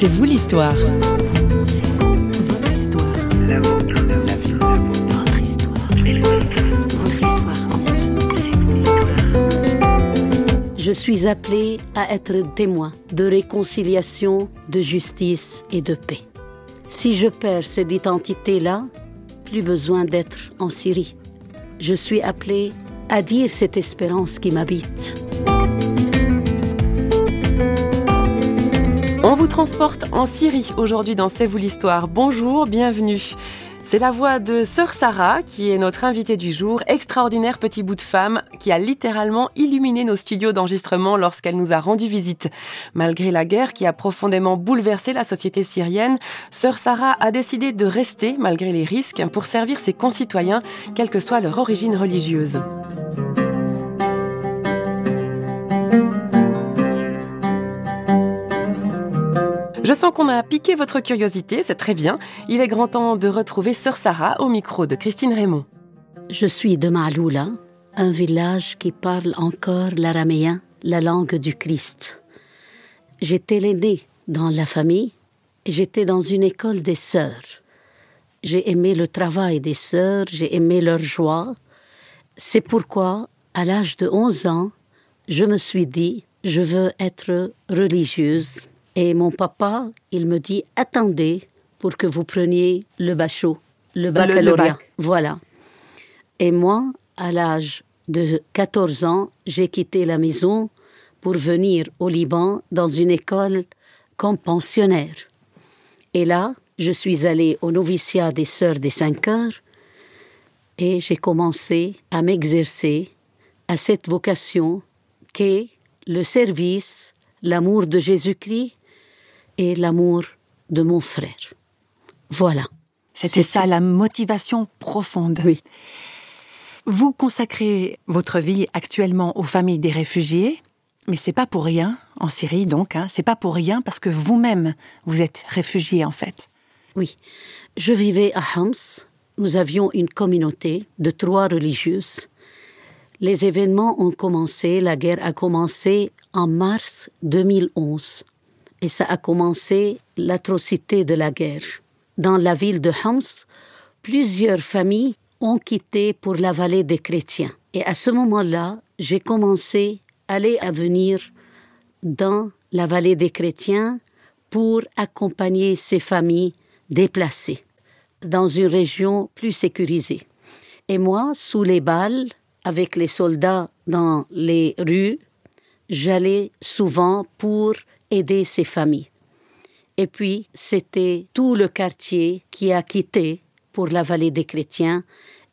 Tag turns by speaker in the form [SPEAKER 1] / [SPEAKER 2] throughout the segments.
[SPEAKER 1] C'est vous l'histoire.
[SPEAKER 2] Je suis appelée à être témoin de réconciliation, de justice et de paix. Si je perds cette identité-là, plus besoin d'être en Syrie. Je suis appelée à dire cette espérance qui m'habite.
[SPEAKER 1] Transporte en Syrie aujourd'hui dans C'est vous l'histoire. Bonjour, bienvenue. C'est la voix de Sœur Sarah qui est notre invitée du jour, extraordinaire petit bout de femme qui a littéralement illuminé nos studios d'enregistrement lorsqu'elle nous a rendu visite. Malgré la guerre qui a profondément bouleversé la société syrienne, Sœur Sarah a décidé de rester malgré les risques pour servir ses concitoyens, quelle que soit leur origine religieuse. Je sens qu'on a piqué votre curiosité, c'est très bien. Il est grand temps de retrouver Sœur Sarah au micro de Christine Raymond.
[SPEAKER 2] Je suis de Maloula, un village qui parle encore l'araméen, la langue du Christ. J'étais l'aînée dans la famille j'étais dans une école des sœurs. J'ai aimé le travail des sœurs, j'ai aimé leur joie. C'est pourquoi, à l'âge de 11 ans, je me suis dit, je veux être religieuse. Et mon papa, il me dit attendez pour que vous preniez le bachot, le baccalauréat. Voilà. Et moi, à l'âge de 14 ans, j'ai quitté la maison pour venir au Liban dans une école comme pensionnaire. Et là, je suis allée au noviciat des Sœurs des Cinq Heures et j'ai commencé à m'exercer à cette vocation qu'est le service, l'amour de Jésus-Christ et l'amour de mon frère. Voilà.
[SPEAKER 3] C'était ça la motivation profonde.
[SPEAKER 2] Oui.
[SPEAKER 3] Vous consacrez votre vie actuellement aux familles des réfugiés, mais c'est pas pour rien en Syrie donc. Hein, c'est pas pour rien parce que vous-même vous êtes réfugié en fait.
[SPEAKER 2] Oui, je vivais à Homs. Nous avions une communauté de trois religieuses. Les événements ont commencé, la guerre a commencé en mars 2011 et ça a commencé l'atrocité de la guerre. Dans la ville de Homs, plusieurs familles ont quitté pour la vallée des chrétiens. Et à ce moment-là, j'ai commencé à aller à venir dans la vallée des chrétiens pour accompagner ces familles déplacées dans une région plus sécurisée. Et moi, sous les balles, avec les soldats dans les rues, j'allais souvent pour aider ces familles. Et puis, c'était tout le quartier qui a quitté pour la vallée des chrétiens.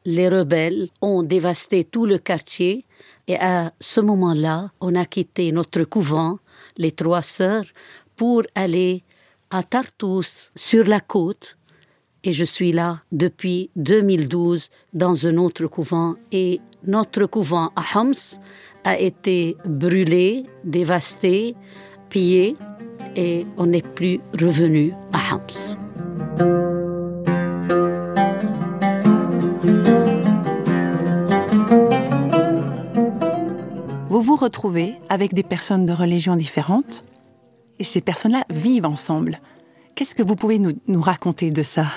[SPEAKER 2] Les rebelles ont dévasté tout le quartier et à ce moment-là, on a quitté notre couvent, les trois sœurs, pour aller à Tartus, sur la côte. Et je suis là depuis 2012 dans un autre couvent. Et notre couvent à Homs a été brûlé, dévasté pillé et on n'est plus revenu à Homs.
[SPEAKER 3] Vous vous retrouvez avec des personnes de religions différentes et ces personnes-là vivent ensemble. Qu'est-ce que vous pouvez nous, nous raconter de ça?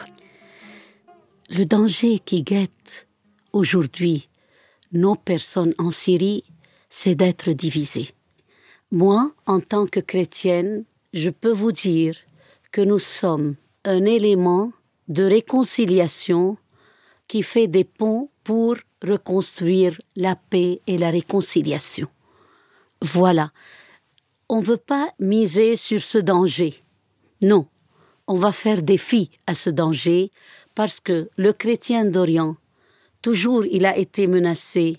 [SPEAKER 2] Le danger qui guette aujourd'hui nos personnes en Syrie, c'est d'être divisées. Moi, en tant que chrétienne, je peux vous dire que nous sommes un élément de réconciliation qui fait des ponts pour reconstruire la paix et la réconciliation. Voilà. On ne veut pas miser sur ce danger. Non, on va faire filles à ce danger parce que le chrétien d'Orient, toujours il a été menacé,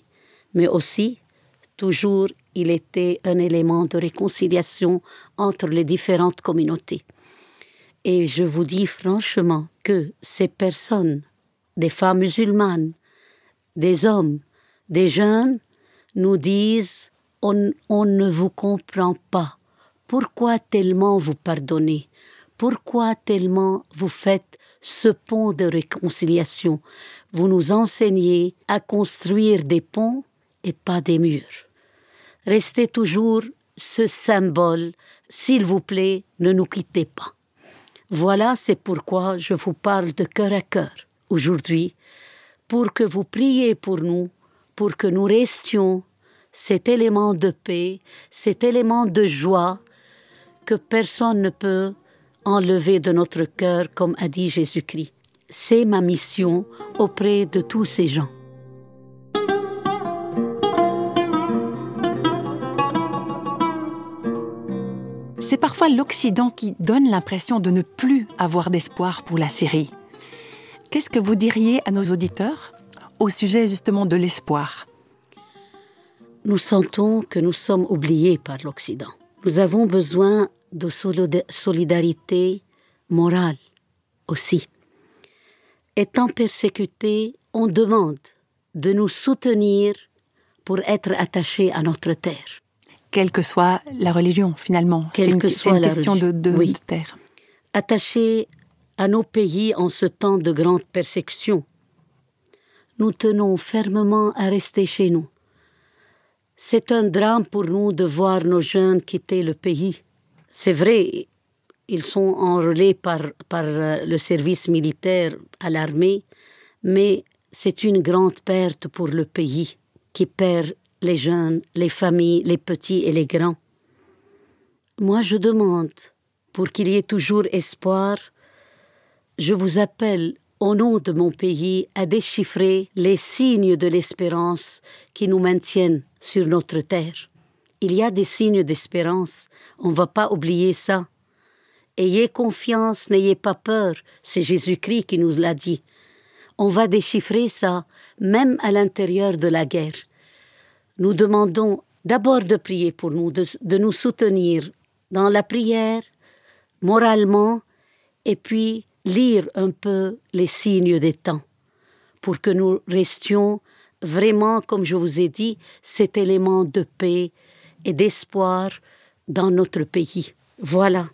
[SPEAKER 2] mais aussi toujours il était un élément de réconciliation entre les différentes communautés. Et je vous dis franchement que ces personnes, des femmes musulmanes, des hommes, des jeunes, nous disent on, ne vous comprend pas. Pourquoi tellement vous pardonnez? Pourquoi tellement vous faites ce pont de réconciliation? Vous nous enseignez à construire des ponts et pas des murs. Restez toujours ce symbole. S'il vous plaît, ne nous quittez pas. Voilà, c'est pourquoi je vous parle de cœur à cœur aujourd'hui, pour que vous priez pour nous, pour que nous restions cet élément de paix, cet élément de joie que personne ne peut enlever de notre cœur, comme a dit Jésus-Christ. C'est ma mission auprès de tous ces gens.
[SPEAKER 3] l'Occident qui donne l'impression de ne plus avoir d'espoir pour la Syrie. Qu'est-ce que vous diriez à nos auditeurs au sujet justement de l'espoir?
[SPEAKER 2] Nous sentons que nous sommes oubliés par l'Occident. Nous avons besoin de solidarité morale aussi. Étant persécutés, on demande de nous soutenir pour être attachés à notre terre
[SPEAKER 3] quelle que soit la religion finalement.
[SPEAKER 2] Quelle que soit
[SPEAKER 3] une question de, de, terre.
[SPEAKER 2] Attachés à nos pays en ce temps de grande persécution, nous tenons fermement à rester chez nous. C'est un drame pour nous de voir nos jeunes quitter le pays. C'est vrai, ils sont enrôlés par, par euh, le service militaire à l'armée, mais c'est une grande perte pour le pays qui perd les jeunes, les familles, les petits et les grands. Moi, je demande, pour qu'il y ait toujours espoir, je vous appelle, au nom de mon pays, à déchiffrer les signes de l'espérance qui nous maintiennent sur notre terre. Il y a des signes d'espérance, on ne va pas oublier ça. Ayez confiance, n'ayez pas peur, c'est Jésus-Christ qui nous l'a dit. On va déchiffrer ça, même à l'intérieur de la guerre nous demandons d'abord de prier pour nous, de, nous soutenir dans la prière, moralement, et puis lire un peu les signes des temps, pour que nous restions vraiment, comme je vous ai dit, cet élément de paix et d'espoir dans notre pays. Voilà.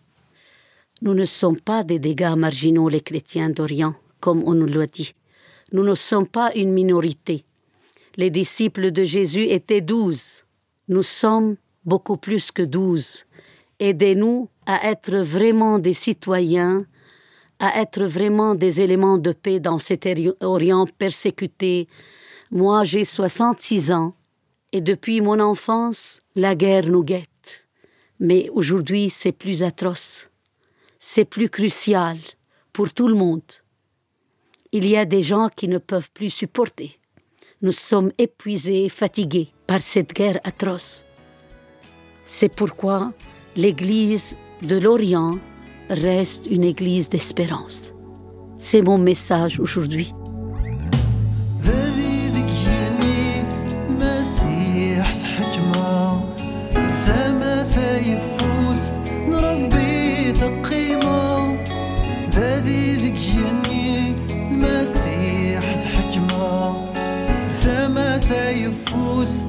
[SPEAKER 2] Nous ne sommes pas des dégâts marginaux, les chrétiens d'Orient, comme on nous l'a dit. Nous ne sommes pas une minorité. Les disciples de Jésus étaient douze. Nous sommes beaucoup plus que douze. Aidez-nous à être vraiment des citoyens, à être vraiment des éléments de paix dans cet Orient persécuté. Moi, j'ai 66 ans et depuis mon enfance, la guerre nous guette. Mais aujourd'hui, c'est plus atroce. C'est plus crucial pour tout le monde. Il y a des gens qui ne peuvent plus supporter. Nous sommes épuisés, fatigués par cette guerre atroce. C'est pourquoi l'Église de l'Orient reste une Église d'espérance. C'est mon message aujourd'hui.
[SPEAKER 4] سيف وسط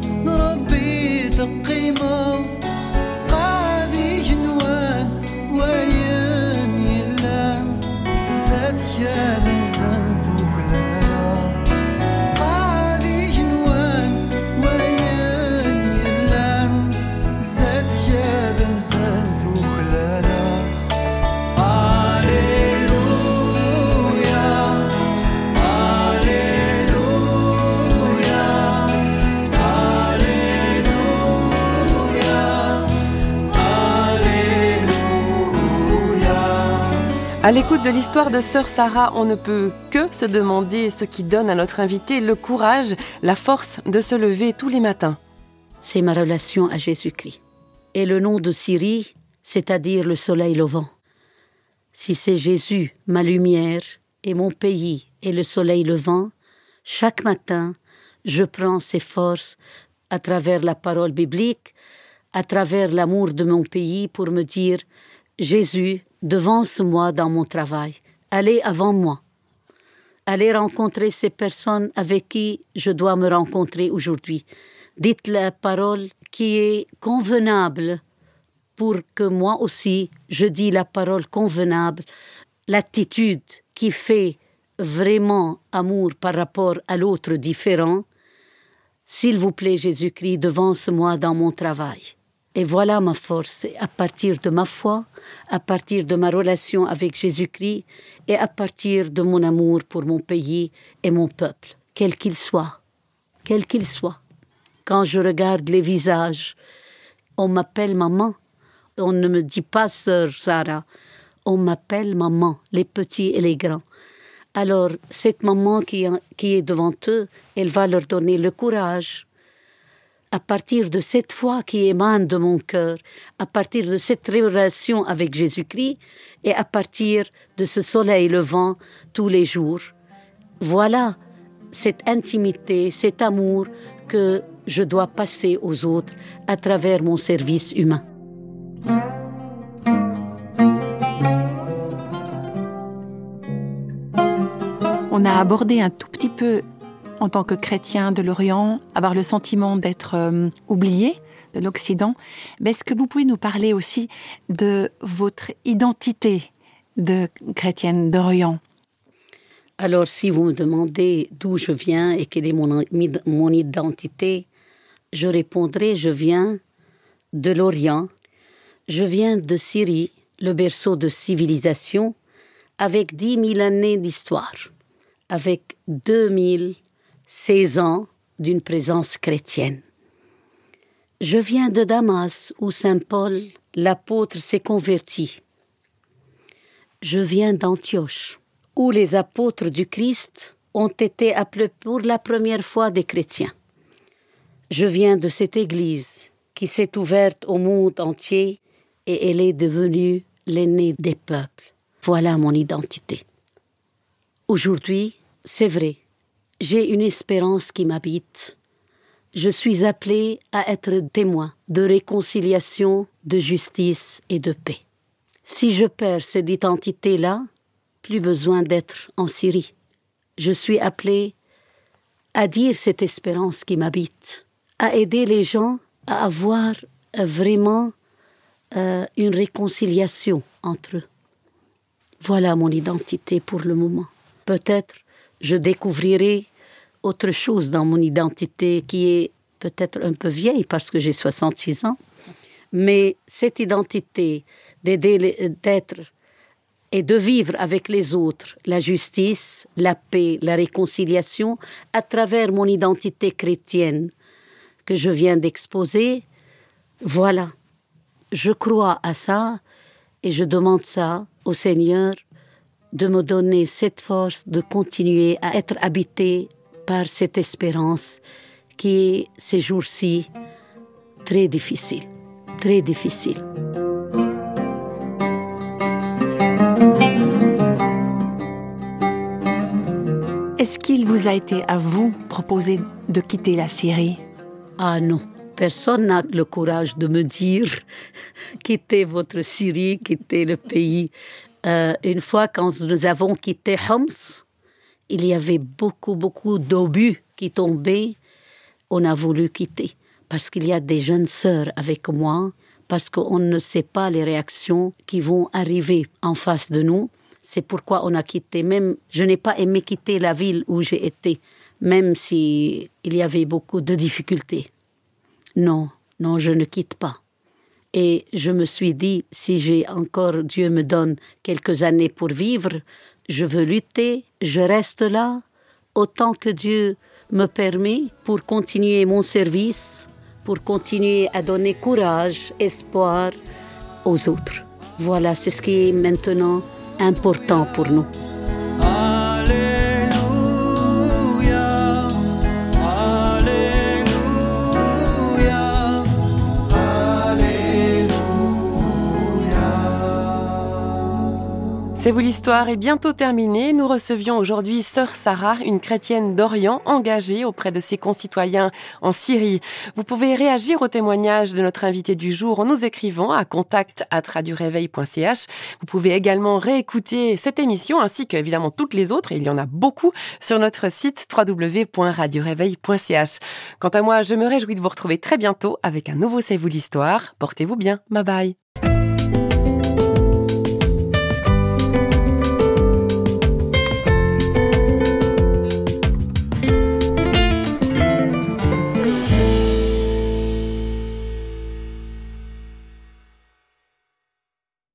[SPEAKER 1] À l'écoute de l'histoire de Sœur Sarah, on ne peut que se demander ce qui donne à notre invité le courage, la force de se lever tous les matins.
[SPEAKER 2] C'est ma relation à Jésus-Christ. Et le nom de Syrie, c'est-à-dire le soleil levant. Si c'est Jésus, ma lumière, et mon pays, et le soleil levant, chaque matin, je prends ces forces à travers la parole biblique, à travers l'amour de mon pays pour me dire Jésus, devance-moi dans mon travail, allez avant moi. Allez rencontrer ces personnes avec qui je dois me rencontrer aujourd'hui. Dites la parole qui est convenable pour que moi aussi je dis la parole convenable, l'attitude qui fait vraiment amour par rapport à l'autre différent. S'il vous plaît, Jésus-Christ, devance moi dans mon travail. Et voilà ma force, à partir de ma foi, à partir de ma relation avec Jésus-Christ et à partir de mon amour pour mon pays et mon peuple, quel qu'il soit, quel qu'il soit. Quand je regarde les visages, on m'appelle maman, on ne me dit pas sœur Sarah, on m'appelle maman, les petits et les grands. Alors, cette maman qui, qui est devant eux, elle va leur donner le courage. À partir de cette foi qui émane de mon cœur, à partir de cette relation avec Jésus-Christ et à partir de ce soleil levant tous les jours. Voilà cette intimité, cet amour que je dois passer aux autres à travers mon service humain.
[SPEAKER 3] On a abordé un tout petit peu, en tant que chrétien de l'Orient, avoir le sentiment d'être euh, oublié de l'Occident. Mais est-ce que vous pouvez nous parler aussi de votre identité de chrétienne d'Orient?
[SPEAKER 2] Alors, si vous me demandez d'où je viens et quelle est mon, mon identité, je répondrai je viens de l'Orient, je viens de Syrie, le berceau de civilisation, avec dix mille années d'histoire avec 2016 ans d'une présence chrétienne. Je viens de Damas où Saint Paul, l'apôtre, s'est converti. Je viens d'Antioche où les apôtres du Christ ont été appelés pour la première fois des chrétiens. Je viens de cette Église qui s'est ouverte au monde entier et elle est devenue l'aînée des peuples. Voilà mon identité. Aujourd'hui, c'est vrai, j'ai une espérance qui m'habite. Je suis appelé à être témoin de réconciliation, de justice et de paix. Si je perds cette identité-là, plus besoin d'être en Syrie. Je suis appelé à dire cette espérance qui m'habite, à aider les gens à avoir vraiment euh, une réconciliation entre eux. Voilà mon identité pour le moment. Peut-être je découvrirai autre chose dans mon identité qui est peut-être un peu vieille parce que j'ai 66 ans, mais cette identité d'être et de vivre avec les autres la justice, la paix, la réconciliation à travers mon identité chrétienne que je viens d'exposer, voilà. Je crois à ça et je demande ça au Seigneur de me donner cette force de continuer à être habité par cette espérance qui est ces jours-ci très difficile, très difficile.
[SPEAKER 3] Est-ce qu'il vous a été à vous proposé de quitter la Syrie?
[SPEAKER 2] Ah non, personne n'a le courage de me dire quittez votre Syrie, quittez le pays. Euh, une fois, quand nous avons quitté Homs, il y avait beaucoup, beaucoup d'obus qui tombaient. On a voulu quitter parce qu'il y a des jeunes sœurs avec moi, parce qu'on ne sait pas les réactions qui vont arriver en face de nous. C'est pourquoi on a quitté. Même, je n'ai pas aimé quitter la ville où j'ai été, même si il y avait beaucoup de difficultés. Non, non, je ne quitte pas. Et je me suis dit, si j'ai encore, Dieu me donne quelques années pour vivre, je veux lutter, je reste là, autant que Dieu me permet pour continuer mon service, pour continuer à donner courage, espoir aux autres. Voilà, c'est ce qui est maintenant important pour nous.
[SPEAKER 1] C'est vous l'histoire est bientôt terminée. Nous recevions aujourd'hui Sœur Sarah, une chrétienne d'Orient engagée auprès de ses concitoyens en Syrie. Vous pouvez réagir au témoignage de notre invité du jour en nous écrivant à contact Vous pouvez également réécouter cette émission ainsi qu'évidemment toutes les autres, et il y en a beaucoup, sur notre site www.radioréveil.ch. Quant à moi, je me réjouis de vous retrouver très bientôt avec un nouveau C'est vous l'histoire. Portez-vous bien. Bye bye.